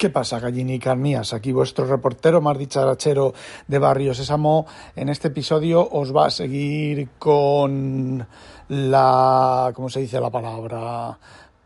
¿Qué pasa, gallinicas mías? Aquí vuestro reportero más dicharachero de Barrio Sésamo. En este episodio os va a seguir con la... ¿cómo se dice la palabra?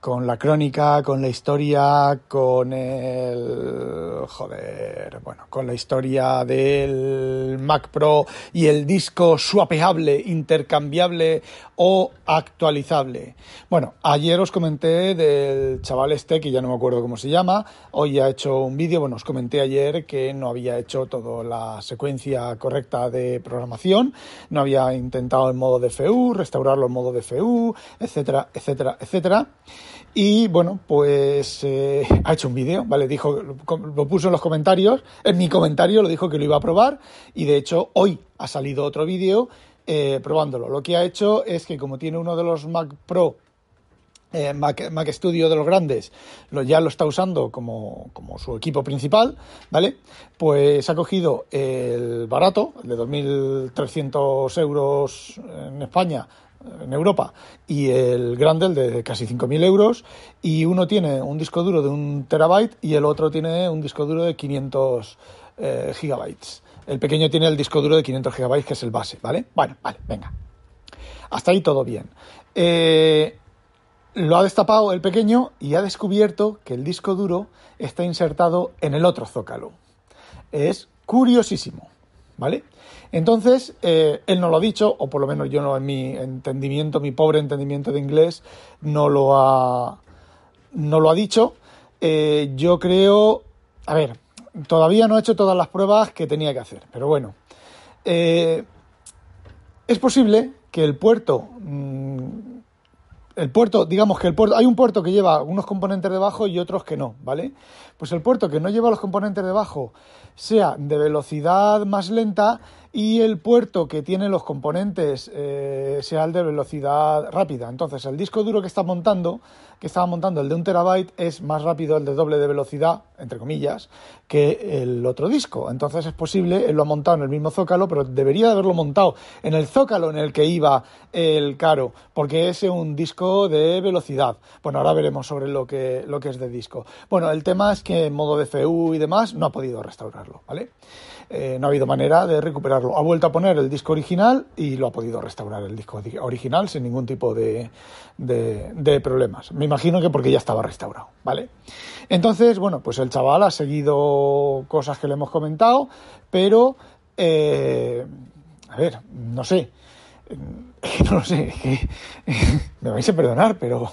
Con la crónica, con la historia, con el... joder, bueno, con la historia del Mac Pro y el disco swapeable, intercambiable o actualizable. Bueno, ayer os comenté del chaval este, que ya no me acuerdo cómo se llama, hoy ha hecho un vídeo, bueno, os comenté ayer que no había hecho toda la secuencia correcta de programación, no había intentado el modo DFU, restaurarlo en modo DFU, etcétera, etcétera, etcétera. Y bueno, pues eh, ha hecho un vídeo, ¿vale? Dijo, lo puso en los comentarios, en mi comentario lo dijo que lo iba a probar y de hecho hoy ha salido otro vídeo eh, probándolo. Lo que ha hecho es que como tiene uno de los Mac Pro, eh, Mac, Studio de los grandes, ya lo está usando como, como su equipo principal, ¿vale? Pues ha cogido el barato, el de 2.300 euros en España, en Europa y el grande, el de casi 5.000 euros, y uno tiene un disco duro de un terabyte y el otro tiene un disco duro de 500 eh, gigabytes. El pequeño tiene el disco duro de 500 gigabytes, que es el base, ¿vale? Bueno, vale, venga. Hasta ahí todo bien. Eh, lo ha destapado el pequeño y ha descubierto que el disco duro está insertado en el otro zócalo. Es curiosísimo, ¿vale? Entonces, eh, él no lo ha dicho, o por lo menos yo no en mi entendimiento, mi pobre entendimiento de inglés, no lo ha, no lo ha dicho. Eh, yo creo, a ver, todavía no he hecho todas las pruebas que tenía que hacer, pero bueno, eh, es posible que el puerto, mm, el puerto, digamos que el puerto, hay un puerto que lleva unos componentes debajo y otros que no, ¿vale? Pues el puerto que no lleva los componentes debajo sea de velocidad más lenta y el puerto que tiene los componentes eh, sea el de velocidad rápida. Entonces, el disco duro que está montando, que estaba montando el de un terabyte, es más rápido, el de doble de velocidad, entre comillas, que el otro disco. Entonces, es posible, él lo ha montado en el mismo zócalo, pero debería de haberlo montado en el zócalo en el que iba el caro, porque es un disco de velocidad. Bueno, ahora veremos sobre lo que, lo que es de disco. Bueno, el tema es que en modo DFU y demás no ha podido restaurarlo, ¿vale? Eh, no ha habido manera de recuperarlo. Ha vuelto a poner el disco original y lo ha podido restaurar el disco original sin ningún tipo de, de, problemas. Me imagino que porque ya estaba restaurado, ¿vale? Entonces, bueno, pues el chaval ha seguido cosas que le hemos comentado, pero, eh, a ver, no sé, no lo sé, me vais a perdonar, pero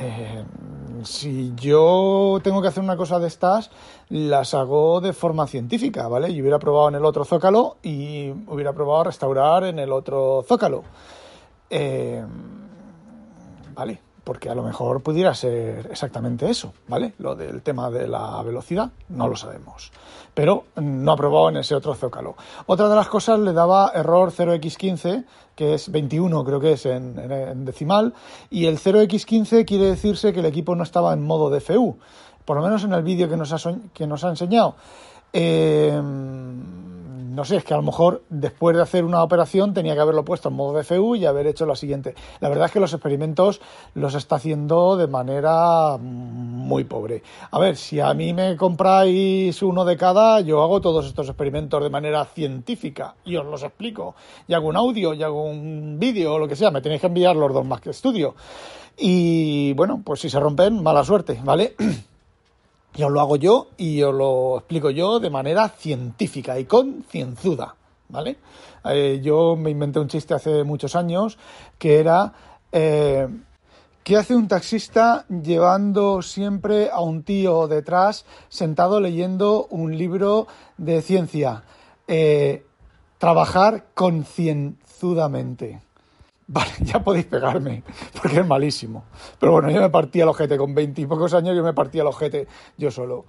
eh, si yo tengo que hacer una cosa de estas, las hago de forma científica, ¿vale? Yo hubiera probado en el otro zócalo y hubiera probado restaurar en el otro zócalo. Eh, ¿Vale? Porque a lo mejor pudiera ser exactamente eso, ¿vale? Lo del tema de la velocidad, no lo sabemos. Pero no ha probado en ese otro zócalo. Otra de las cosas le daba error 0x15, que es 21 creo que es en, decimal, y el 0x15 quiere decirse que el equipo no estaba en modo DFU, por lo menos en el vídeo que nos ha, que nos ha enseñado. Eh, no sé, es que a lo mejor después de hacer una operación tenía que haberlo puesto en modo DFU y haber hecho la siguiente. La verdad es que los experimentos los está haciendo de manera muy pobre. A ver, si a mí me compráis uno de cada, yo hago todos estos experimentos de manera científica y os los explico. Y hago un audio, y hago un vídeo o lo que sea. Me tenéis que enviar los dos más que estudio. Y bueno, pues si se rompen, mala suerte, ¿vale? Y os lo hago yo y os lo explico yo de manera científica y concienzuda, ¿vale? Eh, yo me inventé un chiste hace muchos años que era... Eh, ¿Qué hace un taxista llevando siempre a un tío detrás sentado leyendo un libro de ciencia? Eh, trabajar concienzudamente. Vale, ya podéis pegarme, porque es malísimo. Pero bueno, yo me partía el ojete con 20 y pocos años, yo me partía el ojete yo solo.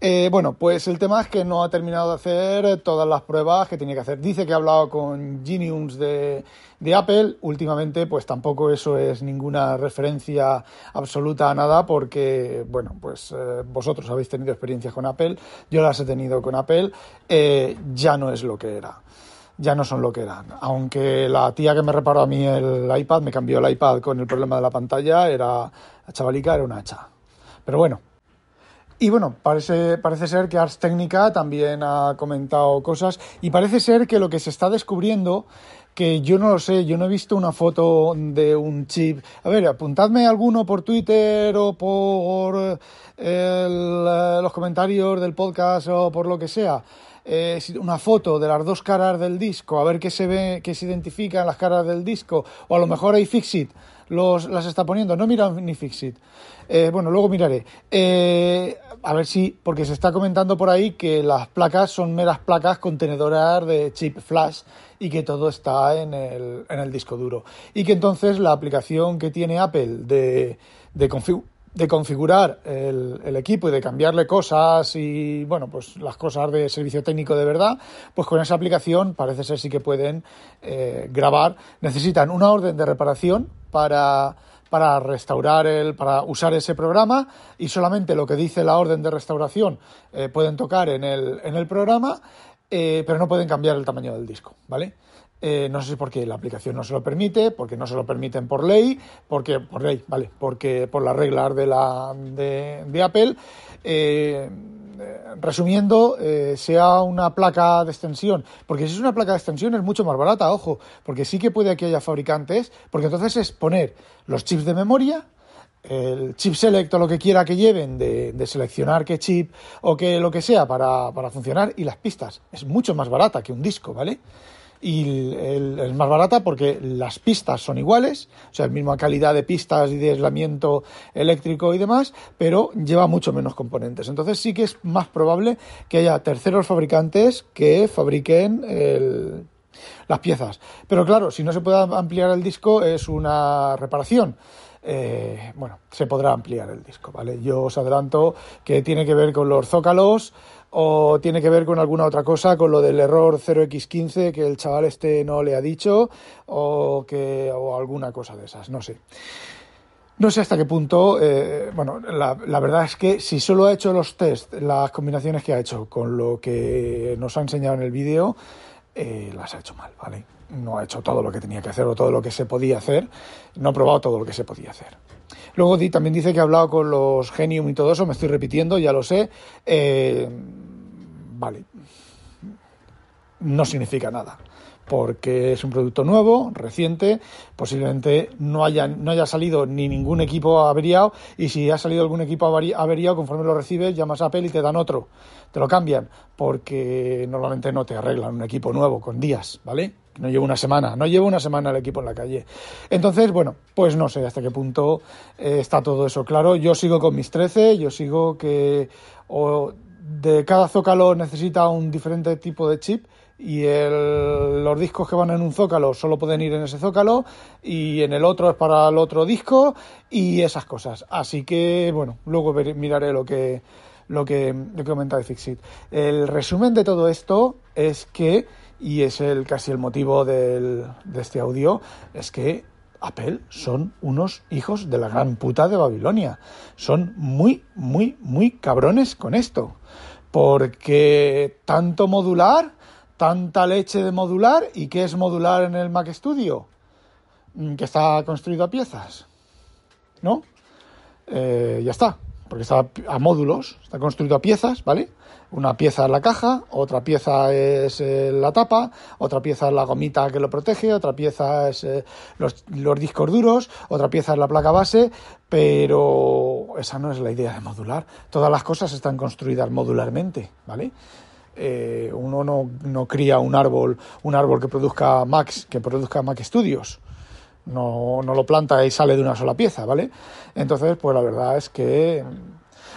Eh, bueno, pues el tema es que no ha terminado de hacer todas las pruebas que tenía que hacer. Dice que ha hablado con Genius de, de Apple. Últimamente, pues tampoco eso es ninguna referencia absoluta a nada, porque, bueno, pues eh, vosotros habéis tenido experiencias con Apple, yo las he tenido con Apple, eh, ya no es lo que era ya no son lo que eran. Aunque la tía que me reparó a mí el iPad, me cambió el iPad con el problema de la pantalla, era la chavalica, era una hacha. Pero bueno, y bueno, parece, parece ser que Ars Technica también ha comentado cosas y parece ser que lo que se está descubriendo, que yo no lo sé, yo no he visto una foto de un chip. A ver, apuntadme alguno por Twitter o por eh, los comentarios del podcast o por lo que sea. Eh, una foto de las dos caras del disco, a ver qué se ve, qué se identifican las caras del disco, o a lo mejor hay Fixit los, las está poniendo. No mira ni Fixit. Eh, bueno, luego miraré. Eh, a ver si, porque se está comentando por ahí que las placas son meras placas contenedoras de chip flash y que todo está en el, en el disco duro. Y que entonces la aplicación que tiene Apple de, de de configurar el, el, equipo y de cambiarle cosas y, bueno, pues las cosas de servicio técnico de verdad, pues con esa aplicación parece ser sí que pueden eh, grabar. Necesitan una orden de reparación para, para restaurar el, para usar ese programa y solamente lo que dice la orden de restauración eh, pueden tocar en el, en el programa, eh, pero no pueden cambiar el tamaño del disco, ¿vale? Eh, no sé si porque la aplicación no se lo permite, porque no se lo permiten por ley, porque por ley, vale, porque por las reglas de la de, de Apple. Eh, resumiendo, eh, sea una placa de extensión, porque si es una placa de extensión es mucho más barata, ojo, porque sí que puede que haya fabricantes, porque entonces es poner los chips de memoria, el chip select o lo que quiera que lleven de, de seleccionar qué chip o que lo que sea para, para funcionar y las pistas. Es mucho más barata que un disco, ¿vale? Y es más barata porque las pistas son iguales, o sea, la misma calidad de pistas y de aislamiento eléctrico y demás, pero lleva mucho menos componentes. Entonces sí que es más probable que haya terceros fabricantes que fabriquen las piezas. Pero claro, si no se puede ampliar el disco es una reparación. Eh, bueno, se podrá ampliar el disco, ¿vale? Yo os adelanto que tiene que ver con los zócalos, o tiene que ver con alguna otra cosa, con lo del error 0x15 que el chaval este no le ha dicho o, que, o alguna cosa de esas, no sé. No sé hasta qué punto, eh, bueno, la, la, verdad es que si solo ha hecho los test, las combinaciones que ha hecho con lo que nos ha enseñado en el vídeo, eh, las ha hecho mal, ¿vale? No ha hecho todo lo que tenía que hacer o todo lo que se podía hacer, no ha probado todo lo que se podía hacer. Luego también dice que ha hablado con los Genium y todo eso, me estoy repitiendo, ya lo sé. Eh, vale, no significa nada porque es un producto nuevo, reciente, posiblemente no haya, no haya salido ni ningún equipo averiado y si ha salido algún equipo averiado, conforme lo recibes, llamas a Apple y te dan otro, te lo cambian, porque normalmente no te arreglan un equipo nuevo con días, ¿vale? No llevo una semana, no llevo una semana el equipo en la calle. Entonces, bueno, pues no sé hasta qué punto eh, está todo eso claro. Yo sigo con mis 13, yo sigo que o de cada zócalo necesita un diferente tipo de chip y el, los discos que van en un zócalo solo pueden ir en ese zócalo y en el otro es para el otro disco y esas cosas. Así que, bueno, luego miraré lo que, lo que, lo que comenta de Fixit. El resumen de todo esto es que y es el casi el motivo del, de este audio, es que Apple son unos hijos de la gran puta de Babilonia. Son muy, muy, muy cabrones con esto. Porque tanto modular, tanta leche de modular, ¿y qué es modular en el Mac Studio? Mm, que está construido a piezas. ¿No? Eh, ya está, porque está a módulos, está construido a piezas, ¿vale? Una pieza es la caja, otra pieza es eh, la tapa, otra pieza es la gomita que lo protege, otra pieza es eh, los, discos duros, otra pieza es la placa base, pero esa no es la idea de modular. Todas las cosas están construidas modularmente, ¿vale? Eh, uno no, no, cría un árbol, un árbol que produzca Max, que produzca Mac Studios. No, no lo planta y sale de una sola pieza, ¿vale? Entonces, pues la verdad es que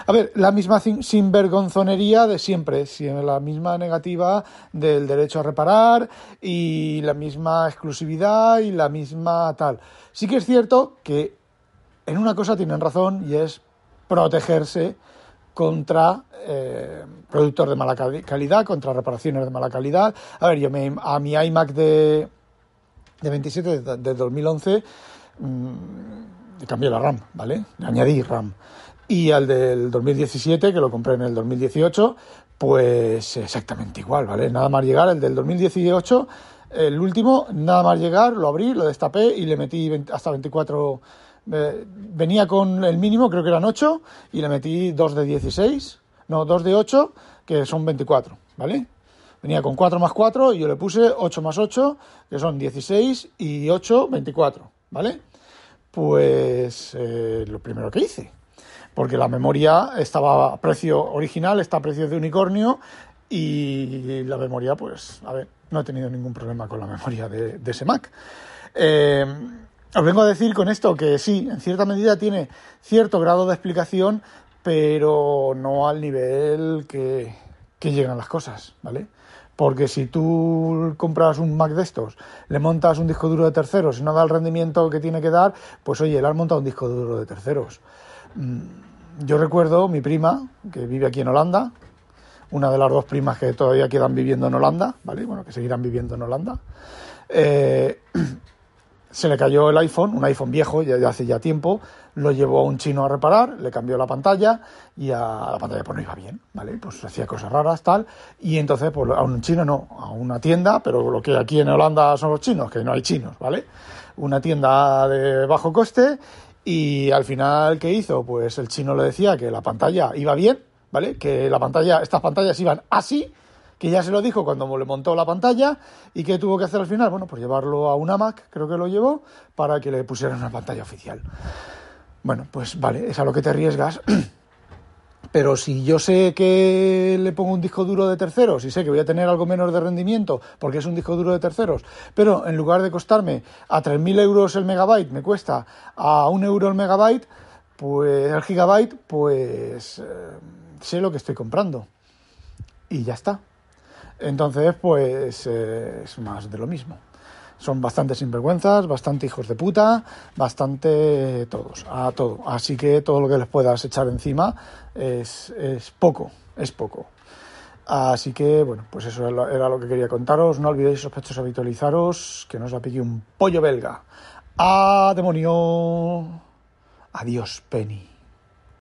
A ver, la misma sinvergonzonería de siempre, la misma negativa del derecho a reparar y la misma exclusividad y la misma tal. Sí que es cierto que en una cosa tienen razón y es protegerse contra eh, productos de mala calidad, contra reparaciones de mala calidad. A ver, yo me, a mi iMac de, de 27 de, 2011 mmm, cambié la RAM, ¿vale? añadí RAM. Y al del 2017, que lo compré en el 2018, pues exactamente igual, ¿vale? Nada más llegar, el del 2018, el último, nada más llegar, lo abrí, lo destapé y le metí hasta 24 venía con el mínimo, creo que eran 8, y le metí 2 de 16, no, 2 de 8, que son 24, ¿vale? Venía con 4 más 4 y yo le puse 8 más 8, que son 16 y 8, 24, ¿vale? Pues eh, lo primero que hice, porque la memoria estaba a precio original, está a precio de unicornio y la memoria, pues, a ver, no he tenido ningún problema con la memoria de, ese Mac. Eh, os vengo a decir con esto que sí, en cierta medida tiene cierto grado de explicación, pero no al nivel que, llegan las cosas, ¿vale? Porque si tú compras un Mac de estos, le montas un disco duro de terceros y no da el rendimiento que tiene que dar, pues oye, le has montado un disco duro de terceros. Mm, yo recuerdo mi prima, que vive aquí en Holanda, una de las dos primas que todavía quedan viviendo en Holanda, ¿vale? Bueno, que seguirán viviendo en Holanda. Eh, se le cayó el iPhone, un iPhone viejo, ya hace ya tiempo, lo llevó a un chino a reparar, le cambió la pantalla y a la pantalla pues no iba bien, ¿vale? Pues hacía cosas raras, tal, y entonces pues a un chino no, a una tienda, pero lo que aquí en Holanda son los chinos, que no hay chinos, ¿vale? Una tienda de bajo coste y al final, ¿qué hizo? Pues el chino le decía que la pantalla iba bien, ¿vale? Que la pantalla, estas pantallas iban así, que ya se lo dijo cuando le montó la pantalla y que tuvo que hacer al final, bueno, pues llevarlo a una Mac, creo que lo llevó, para que le pusieran una pantalla oficial. Bueno, pues vale, es a lo que te arriesgas. Pero si yo sé que le pongo un disco duro de terceros y sé que voy a tener algo menos de rendimiento porque es un disco duro de terceros, pero en lugar de costarme a 3.000 euros el megabyte, me cuesta a un euro el megabyte, pues el gigabyte, pues eh, sé lo que estoy comprando. Y ya está. Entonces, pues eh, es más de lo mismo. Son bastante sinvergüenzas, bastante hijos de puta, bastante todos, a todo. Así que todo lo que les puedas echar encima es, poco, es poco. Así que, bueno, pues eso era lo que quería contaros. No olvidéis, sospechosos, habitualizaros, que nos la pique un pollo belga. ¡A demonio! Adiós, Penny.